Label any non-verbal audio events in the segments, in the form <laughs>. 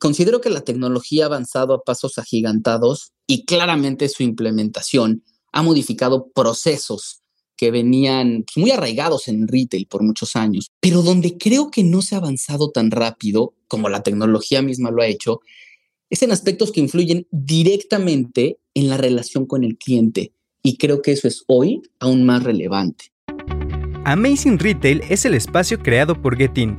Considero que la tecnología ha avanzado a pasos agigantados y claramente su implementación ha modificado procesos que venían muy arraigados en retail por muchos años. Pero donde creo que no se ha avanzado tan rápido como la tecnología misma lo ha hecho, es en aspectos que influyen directamente en la relación con el cliente. Y creo que eso es hoy aún más relevante. Amazing Retail es el espacio creado por Getin,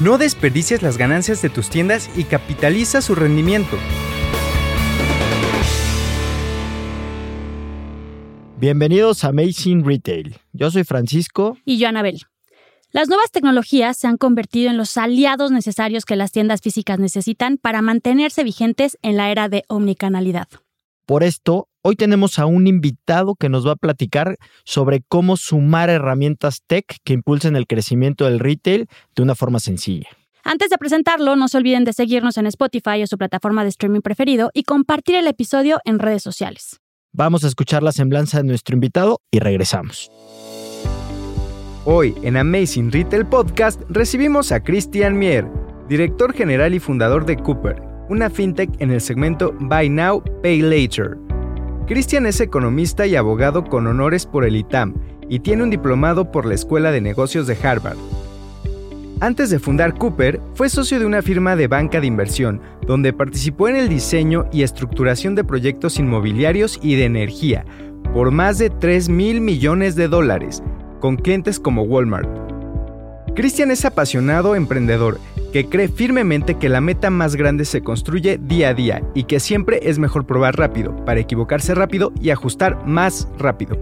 No desperdicies las ganancias de tus tiendas y capitaliza su rendimiento. Bienvenidos a Amazing Retail. Yo soy Francisco. Y yo, Anabel. Las nuevas tecnologías se han convertido en los aliados necesarios que las tiendas físicas necesitan para mantenerse vigentes en la era de omnicanalidad. Por esto, hoy tenemos a un invitado que nos va a platicar sobre cómo sumar herramientas tech que impulsen el crecimiento del retail de una forma sencilla. Antes de presentarlo, no se olviden de seguirnos en Spotify o su plataforma de streaming preferido y compartir el episodio en redes sociales. Vamos a escuchar la semblanza de nuestro invitado y regresamos. Hoy en Amazing Retail Podcast recibimos a Christian Mier, director general y fundador de Cooper, una fintech en el segmento Buy Now, Pay Later. Christian es economista y abogado con honores por el ITAM y tiene un diplomado por la Escuela de Negocios de Harvard. Antes de fundar Cooper, fue socio de una firma de banca de inversión, donde participó en el diseño y estructuración de proyectos inmobiliarios y de energía, por más de 3 mil millones de dólares, con clientes como Walmart. Christian es apasionado emprendedor que cree firmemente que la meta más grande se construye día a día y que siempre es mejor probar rápido para equivocarse rápido y ajustar más rápido.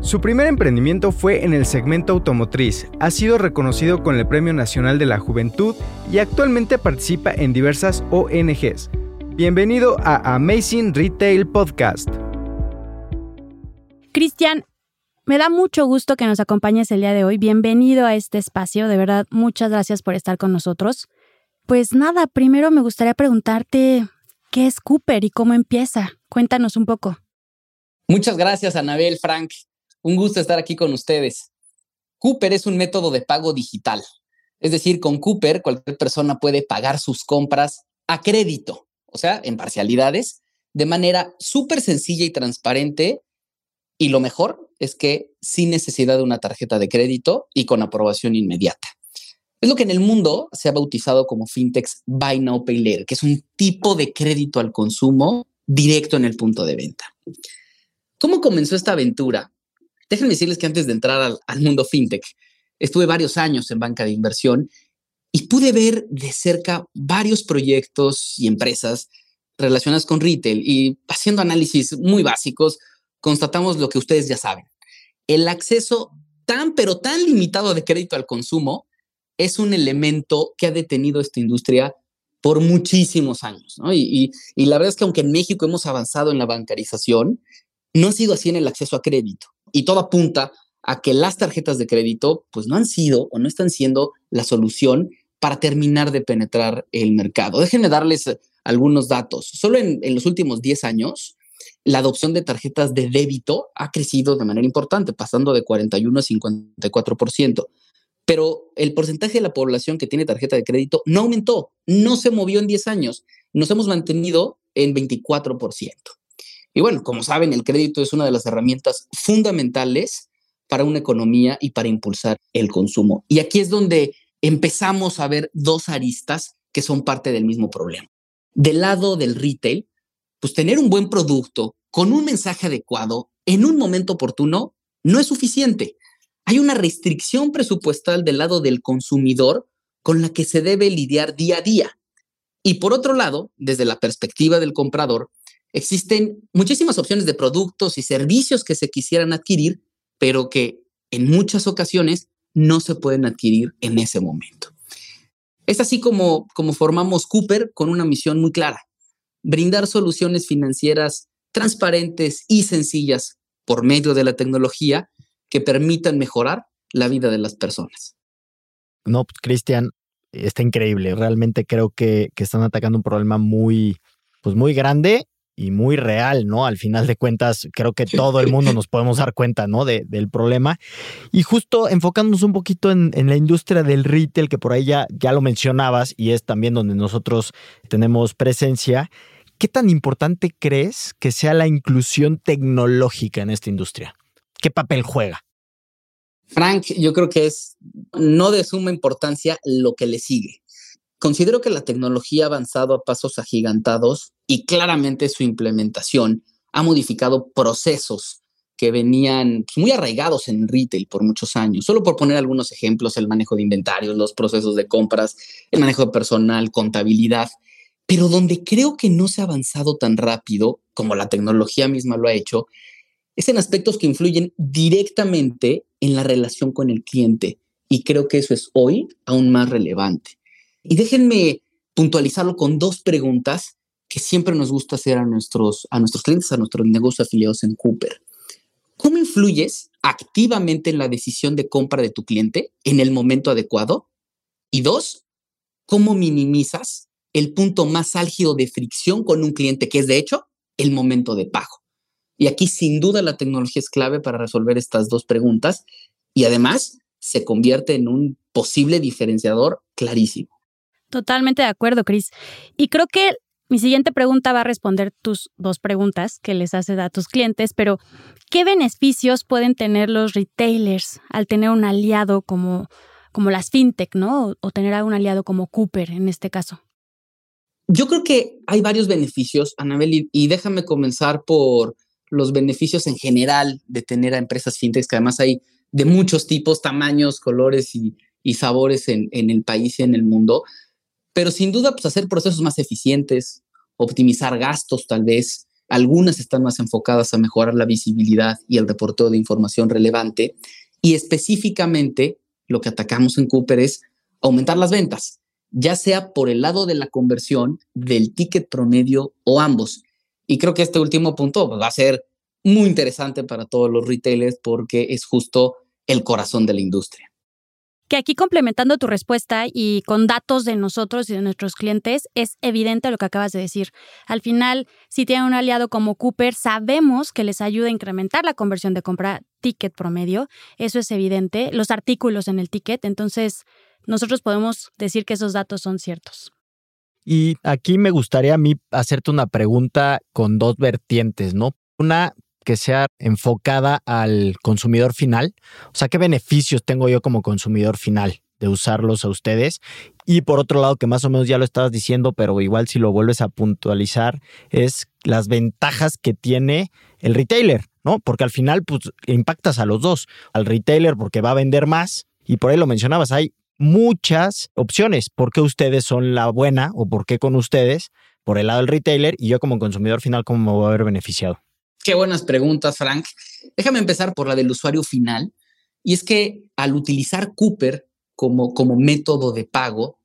Su primer emprendimiento fue en el segmento automotriz, ha sido reconocido con el Premio Nacional de la Juventud y actualmente participa en diversas ONGs. Bienvenido a Amazing Retail Podcast. Cristian, me da mucho gusto que nos acompañes el día de hoy. Bienvenido a este espacio. De verdad, muchas gracias por estar con nosotros. Pues nada, primero me gustaría preguntarte qué es Cooper y cómo empieza. Cuéntanos un poco. Muchas gracias, Anabel, Frank. Un gusto estar aquí con ustedes. Cooper es un método de pago digital. Es decir, con Cooper cualquier persona puede pagar sus compras a crédito, o sea, en parcialidades, de manera súper sencilla y transparente. Y lo mejor, es que sin necesidad de una tarjeta de crédito y con aprobación inmediata. Es lo que en el mundo se ha bautizado como fintechs Buy Now Pay Later, que es un tipo de crédito al consumo directo en el punto de venta. ¿Cómo comenzó esta aventura? Déjenme decirles que antes de entrar al, al mundo fintech, estuve varios años en banca de inversión y pude ver de cerca varios proyectos y empresas relacionadas con retail y haciendo análisis muy básicos, constatamos lo que ustedes ya saben. El acceso tan, pero tan limitado de crédito al consumo es un elemento que ha detenido esta industria por muchísimos años. Y, la verdad es que aunque en México hemos avanzado en la bancarización, no ha sido así en el acceso a crédito. Y todo apunta a que las tarjetas de crédito pues no han sido o no están siendo la solución para terminar de penetrar el mercado. Déjenme darles algunos datos. Solo en, en los últimos 10 años, la adopción de tarjetas de débito ha crecido de manera importante, pasando de 41 a 54%. Pero el porcentaje de la población que tiene tarjeta de crédito no aumentó, no se movió en 10 años. Nos hemos mantenido en 24%. Y bueno, como saben, el crédito es una de las herramientas fundamentales para una economía y para impulsar el consumo. Y aquí es donde empezamos a ver dos aristas que son parte del mismo problema. Del lado del retail, pues tener un buen producto con un mensaje adecuado en un momento oportuno no es suficiente. Hay una restricción presupuestal del lado del consumidor con la que se debe lidiar día a día. Y por otro lado, desde la perspectiva del comprador, existen muchísimas opciones de productos y servicios que se quisieran adquirir, pero que en muchas ocasiones no se pueden adquirir en ese momento. Es así como, como formamos Cooper con una misión muy clara, brindar soluciones financieras transparentes y sencillas por medio de la tecnología que permitan mejorar la vida de las personas. No, pues, Cristian, está increíble. Realmente creo que, que, están atacando un problema muy, pues muy grande y muy real, ¿no? Al final de cuentas, creo que todo el mundo <laughs> nos podemos dar cuenta, ¿no? De, del problema. Y justo enfocándonos un poquito en, en, la industria del retail, que por ahí ya, ya lo mencionabas y es también donde nosotros tenemos presencia. ¿Qué tan importante crees que sea la inclusión tecnológica en esta industria? ¿Qué papel juega? Frank, yo creo que es no de suma importancia lo que le sigue. Considero que la tecnología ha avanzado a pasos agigantados y claramente su implementación ha modificado procesos que venían muy arraigados en retail por muchos años. Solo por poner algunos ejemplos, el manejo de inventarios, los procesos de compras, el manejo de personal, contabilidad. Pero donde creo que no se ha avanzado tan rápido como la tecnología misma lo ha hecho, es en aspectos que influyen directamente en la relación con el cliente. Y creo que eso es hoy aún más relevante. Y déjenme puntualizarlo con dos preguntas que siempre nos gusta hacer a nuestros, a nuestros clientes, a nuestros negocios afiliados en Cooper. ¿Cómo influyes activamente en la decisión de compra de tu cliente en el momento adecuado? Y dos, ¿cómo minimizas el punto más álgido de fricción con un cliente, que es de hecho el momento de pago? Y aquí sin duda la tecnología es clave para resolver estas dos preguntas y además se convierte en un posible diferenciador clarísimo. Totalmente de acuerdo, Cris. Y creo que mi siguiente pregunta va a responder tus dos preguntas que les haces a tus clientes, pero ¿qué beneficios pueden tener los retailers al tener un aliado como, como las fintech, ¿no? O, tener a un aliado como Cooper en este caso. Yo creo que hay varios beneficios, Anabel, y, déjame comenzar por los beneficios en general de tener a empresas fintech, que además hay de muchos tipos, tamaños, colores y, sabores en, en el país y en el mundo pero sin duda, pues hacer procesos más eficientes, optimizar gastos tal vez. Algunas están más enfocadas a mejorar la visibilidad y el reporteo de información relevante. Y específicamente, lo que atacamos en Cooper es aumentar las ventas, ya sea por el lado de la conversión, del ticket promedio o ambos. Y creo que este último punto pues, va a ser muy interesante para todos los retailers porque es justo el corazón de la industria que aquí complementando tu respuesta y con datos de nosotros y de nuestros clientes, es evidente lo que acabas de decir. Al final, si tienen un aliado como Cooper, sabemos que les ayuda a incrementar la conversión de compra ticket promedio. Eso es evidente. Los artículos en el ticket. Entonces, nosotros podemos decir que esos datos son ciertos. Y aquí me gustaría a mí hacerte una pregunta con dos vertientes, ¿no? Una que sea enfocada al consumidor final? O sea, ¿qué beneficios tengo yo como consumidor final de usarlos a ustedes? Y por otro lado, que más o menos ya lo estabas diciendo, pero igual si lo vuelves a puntualizar, es las ventajas que tiene el retailer, ¿no? Porque al final, pues, impactas a los dos. Al retailer porque va a vender más, y por ahí lo mencionabas, hay muchas opciones. ¿Por qué ustedes son la buena o por qué con ustedes? Por el lado del retailer y yo como consumidor final, ¿cómo me voy a ver beneficiado? Qué buenas preguntas, Frank. Déjame empezar por la del usuario final. Y es que al utilizar Cooper como, como método de pago,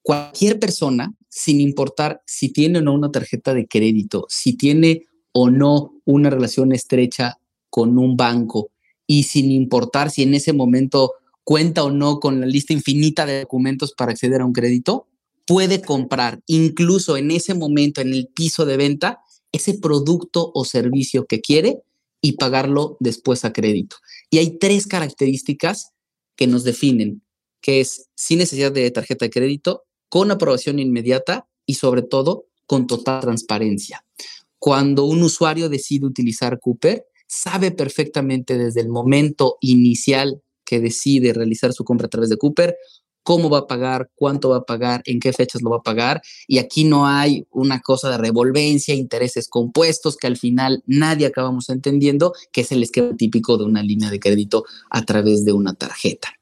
cualquier persona, sin importar si tiene o no una tarjeta de crédito, si tiene o no una relación estrecha con un banco y sin importar si en ese momento cuenta o no con la lista infinita de documentos para acceder a un crédito, puede comprar incluso en ese momento en el piso de venta ese producto o servicio que quiere y pagarlo después a crédito. Y hay tres características que nos definen, que es sin necesidad de tarjeta de crédito, con aprobación inmediata y sobre todo con total transparencia. Cuando un usuario decide utilizar Cooper, sabe perfectamente desde el momento inicial que decide realizar su compra a través de Cooper cómo va a pagar, cuánto va a pagar, en qué fechas lo va a pagar. Y aquí no hay una cosa de revolvencia, intereses compuestos, que al final nadie acabamos entendiendo, que es el esquema típico de una línea de crédito a través de una tarjeta.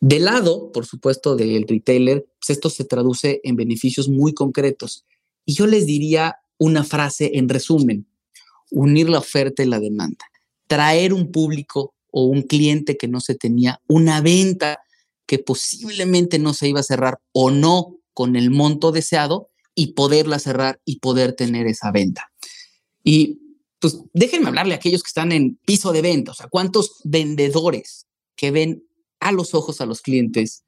Del lado, por supuesto, del retailer, pues esto se traduce en beneficios muy concretos. Y yo les diría una frase en resumen, unir la oferta y la demanda, traer un público o un cliente que no se tenía, una venta que posiblemente no se iba a cerrar o no con el monto deseado y poderla cerrar y poder tener esa venta. Y pues déjenme hablarle a aquellos que están en piso de venta, o sea, cuántos vendedores que ven a los ojos a los clientes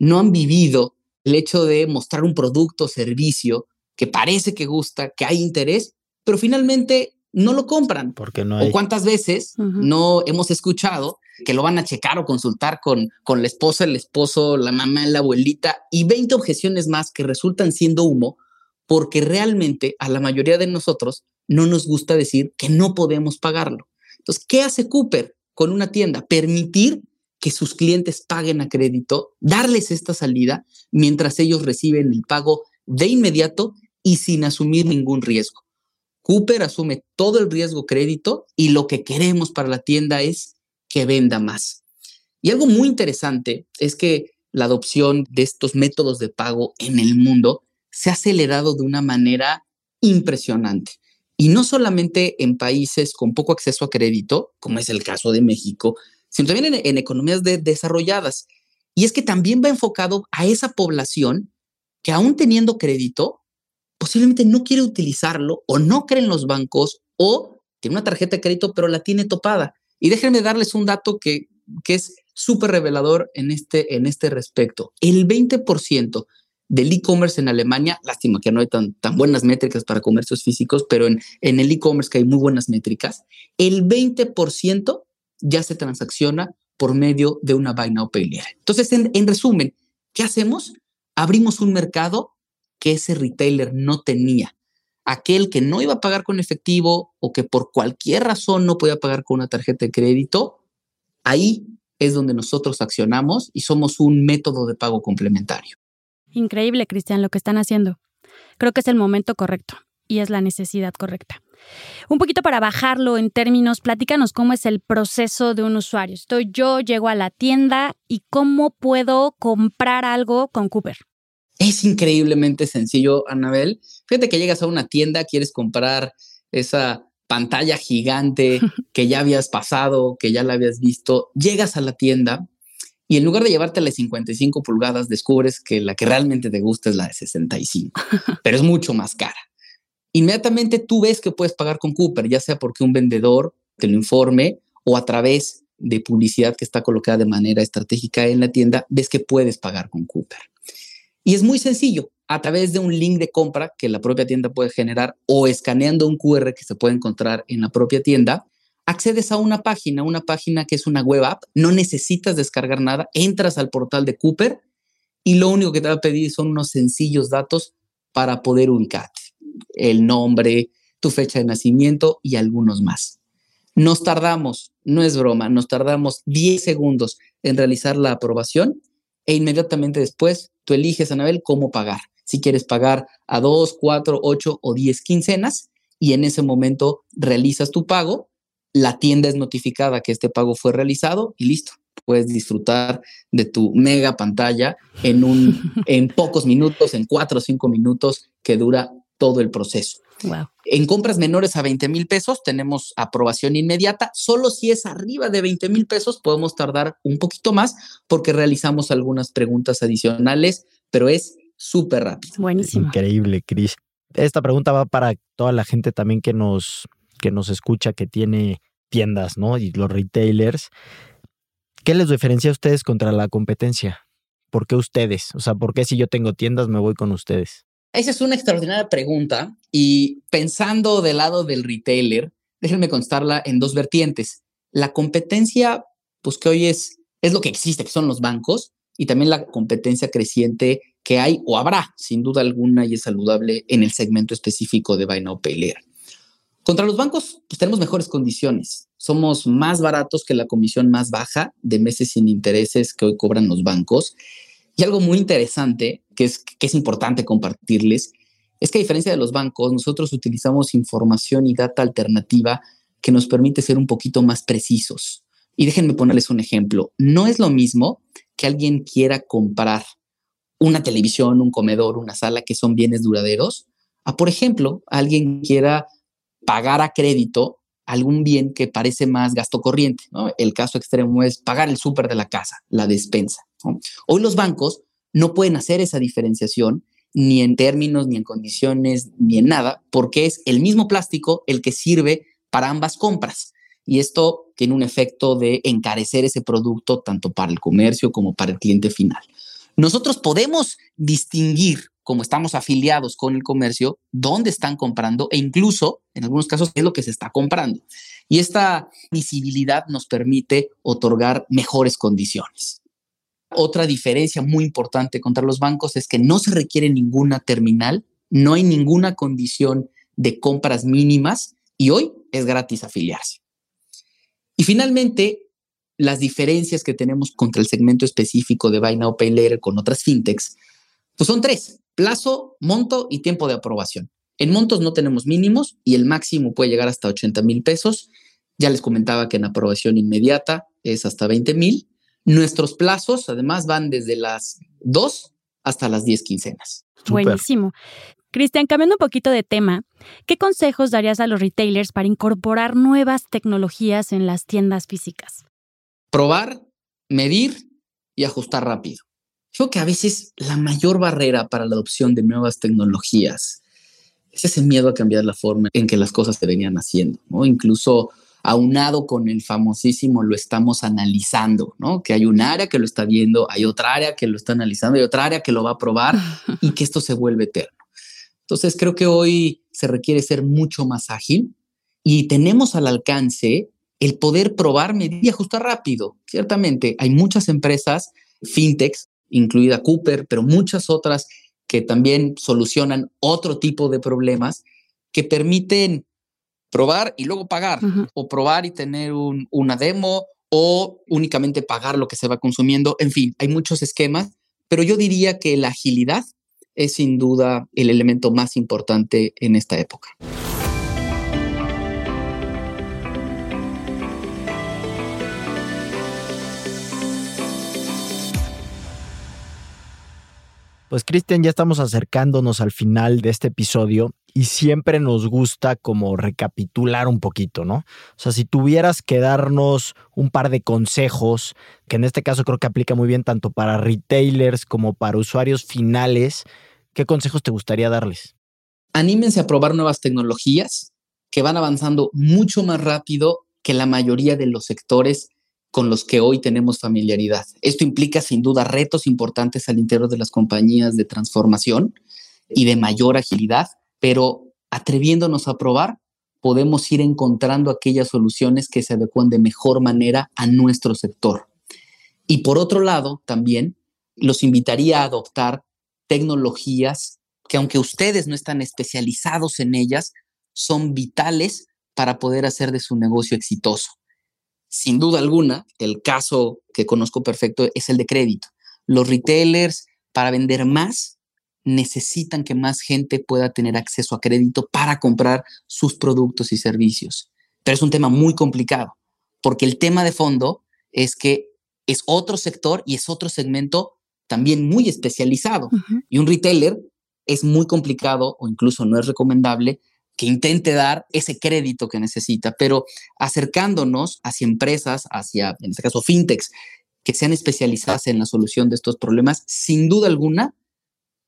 no han vivido el hecho de mostrar un producto o servicio que parece que gusta, que hay interés, pero finalmente no lo compran. Porque no hay. O cuántas veces no hemos escuchado que lo van a checar o consultar con, con la esposa, el esposo, la mamá, la abuelita y 20 objeciones más que resultan siendo humo porque realmente a la mayoría de nosotros no nos gusta decir que no podemos pagarlo. Entonces, ¿qué hace Cooper con una tienda? Permitir que sus clientes paguen a crédito, darles esta salida mientras ellos reciben el pago de inmediato y sin asumir ningún riesgo. Cooper asume todo el riesgo crédito y lo que queremos para la tienda es que venda más. Y algo muy interesante es que la adopción de estos métodos de pago en el mundo se ha acelerado de una manera impresionante. Y no solamente en países con poco acceso a crédito, como es el caso de México, sino también en, economías desarrolladas. Y es que también va enfocado a esa población que aún teniendo crédito, posiblemente no quiere utilizarlo o no cree en los bancos o tiene una tarjeta de crédito pero la tiene topada. Y déjenme darles un dato que, que es súper revelador en este, en este respecto. El 20% del e-commerce en Alemania, lástima que no hay tan, tan buenas métricas para comercios físicos, pero en, en el e-commerce que hay muy buenas métricas, el 20% ya se transacciona por medio de una Pay Later. Entonces, en, en resumen, ¿qué hacemos? Abrimos un mercado que ese retailer no tenía. Aquel que no iba a pagar con efectivo o que por cualquier razón no podía pagar con una tarjeta de crédito, ahí es donde nosotros accionamos y somos un método de pago complementario. Increíble, Cristian, lo que están haciendo. Creo que es el momento correcto y es la necesidad correcta. Un poquito para bajarlo en términos, platícanos cómo es el proceso de un usuario. Estoy yo, llego a la tienda y cómo puedo comprar algo con Cooper. Es increíblemente sencillo, Anabel. Fíjate que llegas a una tienda, quieres comprar esa pantalla gigante <laughs> que ya habías pasado, que ya la habías visto, llegas a la tienda y en lugar de llevarte la 55 pulgadas, descubres que la que realmente te gusta es la de 65, <laughs> pero es mucho más cara. Inmediatamente tú ves que puedes pagar con Cooper, ya sea porque un vendedor te lo informe o a través de publicidad que está colocada de manera estratégica en la tienda, ves que puedes pagar con Cooper. Y es muy sencillo, a través de un link de compra que la propia tienda puede generar o escaneando un QR que se puede encontrar en la propia tienda, accedes a una página, una página que es una web app, no necesitas descargar nada, entras al portal de Cooper y lo único que te va a pedir son unos sencillos datos para poder ubicarte, el nombre, tu fecha de nacimiento y algunos más. Nos tardamos, no es broma, nos tardamos 10 segundos en realizar la aprobación e inmediatamente después tú eliges, Anabel, cómo pagar. Si quieres pagar a 2, 4, 8 o 10 quincenas y en ese momento realizas tu pago la tienda es notificada que este pago fue realizado y listo. Puedes disfrutar de tu mega pantalla en, un, <laughs> en pocos minutos, en cuatro o cinco minutos que dura todo el proceso. En compras menores a 20 mil pesos tenemos aprobación inmediata. Solo si es arriba de 20 mil pesos podemos tardar un poquito más porque realizamos algunas preguntas adicionales, pero es súper rápido. Buenísimo. Increíble, Cris. Esta pregunta va para toda la gente también que nos, que nos escucha, que tiene tiendas, ¿no? Y los retailers. ¿Qué les diferencia a ustedes contra la competencia? ¿Por qué ustedes? O sea, ¿por qué si yo tengo tiendas me voy con ustedes? Esa es una extraordinaria pregunta y pensando del lado del retailer, déjenme constarla en dos vertientes. La competencia, pues que hoy es, es lo que existe, que son los bancos, y también la competencia creciente que hay o habrá, sin duda alguna, y es saludable en el segmento específico de Buy Now Pay contra los bancos, pues tenemos mejores condiciones. Somos más baratos que la comisión más baja de meses sin intereses que hoy cobran los bancos. Y algo muy interesante, que es, que es importante compartirles, es que a diferencia de los bancos, nosotros utilizamos información y data alternativa que nos permite ser un poquito más precisos. Y déjenme ponerles un ejemplo. No es lo mismo que alguien quiera comprar una televisión, un comedor, una sala, que son bienes duraderos, a, por ejemplo, alguien quiera pagar a crédito algún bien que parece más gasto corriente. El caso extremo es pagar el súper de la casa, la despensa. Hoy los bancos no pueden hacer esa diferenciación ni en términos, ni en condiciones, ni en nada, porque es el mismo plástico el que sirve para ambas compras. Y esto tiene un efecto de encarecer ese producto tanto para el comercio como para el cliente final. Nosotros podemos distinguir, como estamos afiliados con el comercio, dónde están comprando e incluso, en algunos casos, qué es lo que se está comprando. Y esta visibilidad nos permite otorgar mejores condiciones. Otra diferencia muy importante contra los bancos es que no se requiere ninguna terminal, no hay ninguna condición de compras mínimas y hoy es gratis afiliarse. Y finalmente, las diferencias que tenemos contra el segmento específico de Buy Now Pay con otras fintechs, pues son tres, plazo, monto y tiempo de aprobación. En montos no tenemos mínimos y el máximo puede llegar hasta 80 mil pesos. Ya les comentaba que en aprobación inmediata es hasta 20 mil Nuestros plazos, además, van desde las 2 hasta las 10 quincenas. Buenísimo. Cristian, cambiando un poquito de tema, ¿qué consejos darías a los retailers para incorporar nuevas tecnologías en las tiendas físicas? Probar, medir y ajustar rápido. Creo que a veces la mayor barrera para la adopción de nuevas tecnologías es ese miedo a cambiar la forma en que las cosas se venían haciendo, ¿no? Incluso aunado con el famosísimo lo estamos analizando, ¿no? Que hay un área que lo está viendo, hay otra área que lo está analizando, hay otra área que lo va a probar <laughs> y que esto se vuelve eterno. Entonces creo que hoy se requiere ser mucho más ágil y tenemos al alcance el poder probar, medir y ajustar rápido. Ciertamente hay muchas empresas, fintechs, incluida Cooper, pero muchas otras que también solucionan otro tipo de problemas que permiten probar y luego pagar, o probar y tener una demo, o únicamente pagar lo que se va consumiendo. En fin, hay muchos esquemas, pero yo diría que la agilidad es sin duda el elemento más importante en esta época. Pues Cristian, ya estamos acercándonos al final de este episodio y siempre nos gusta como recapitular un poquito, ¿no? O sea, si tuvieras que darnos un par de consejos, que en este caso creo que aplica muy bien tanto para retailers como para usuarios finales, ¿qué consejos te gustaría darles? Anímense a probar nuevas tecnologías que van avanzando mucho más rápido que la mayoría de los sectores con los que hoy tenemos familiaridad. Esto implica sin duda retos importantes al interior de las compañías de transformación y de mayor agilidad, pero atreviéndonos a probar, podemos ir encontrando aquellas soluciones que se adecuan de mejor manera a nuestro sector. Y por otro lado, también los invitaría a adoptar tecnologías que aunque ustedes no están especializados en ellas, son vitales para poder hacer de su negocio exitoso. Sin duda alguna, el caso que conozco perfecto es el de crédito. Los retailers, para vender más, necesitan que más gente pueda tener acceso a crédito para comprar sus productos y servicios. Pero es un tema muy complicado, porque el tema de fondo es que es otro sector y es otro segmento también muy especializado. Y un retailer es muy complicado o incluso no es recomendable que intente dar ese crédito que necesita, pero acercándonos hacia empresas, hacia, en este caso, fintechs, que sean especializadas en la solución de estos problemas, sin duda alguna,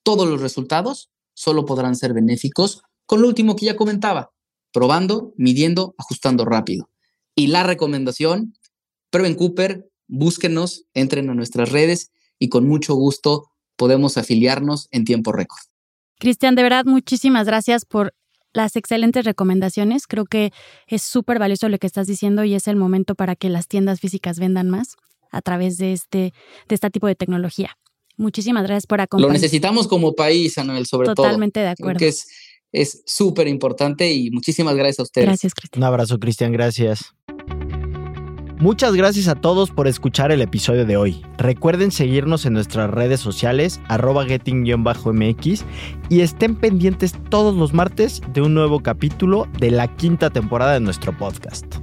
todos los resultados solo podrán ser benéficos con lo último que ya comentaba, probando, midiendo, ajustando rápido. Y la recomendación, prueben Cooper, búsquenos, entren a nuestras redes y con mucho gusto podemos afiliarnos en tiempo récord. Cristian, de verdad, muchísimas gracias por las excelentes recomendaciones. Creo que es súper valioso lo que estás diciendo y es el momento para que las tiendas físicas vendan más a través de este, de este tipo de tecnología. Muchísimas gracias por acompañarnos. Lo necesitamos como país, Anuel, sobre todo. Totalmente de acuerdo. que es súper importante y muchísimas gracias a ustedes. Gracias, Cristian. Un abrazo, Cristian. Gracias. Muchas gracias a todos por escuchar el episodio de hoy. Recuerden seguirnos en nuestras redes sociales, arroba getting-mx, y estén pendientes todos los martes de un nuevo capítulo de la quinta temporada de nuestro podcast.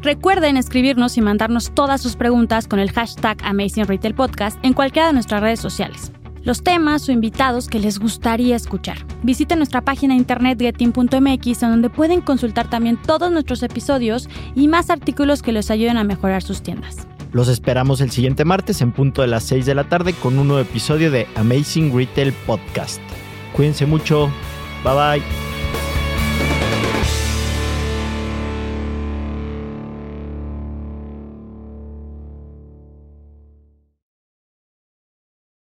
Recuerden escribirnos y mandarnos todas sus preguntas con el hashtag Amazing Retail Podcast en cualquiera de nuestras redes sociales los temas o invitados que les gustaría escuchar. Visiten nuestra página internet getting.mx en donde pueden consultar también todos nuestros episodios y más artículos que les ayuden a mejorar sus tiendas. Los esperamos el siguiente martes en punto de las 6 de la tarde con un nuevo episodio de Amazing Retail Podcast. Cuídense mucho. Bye bye.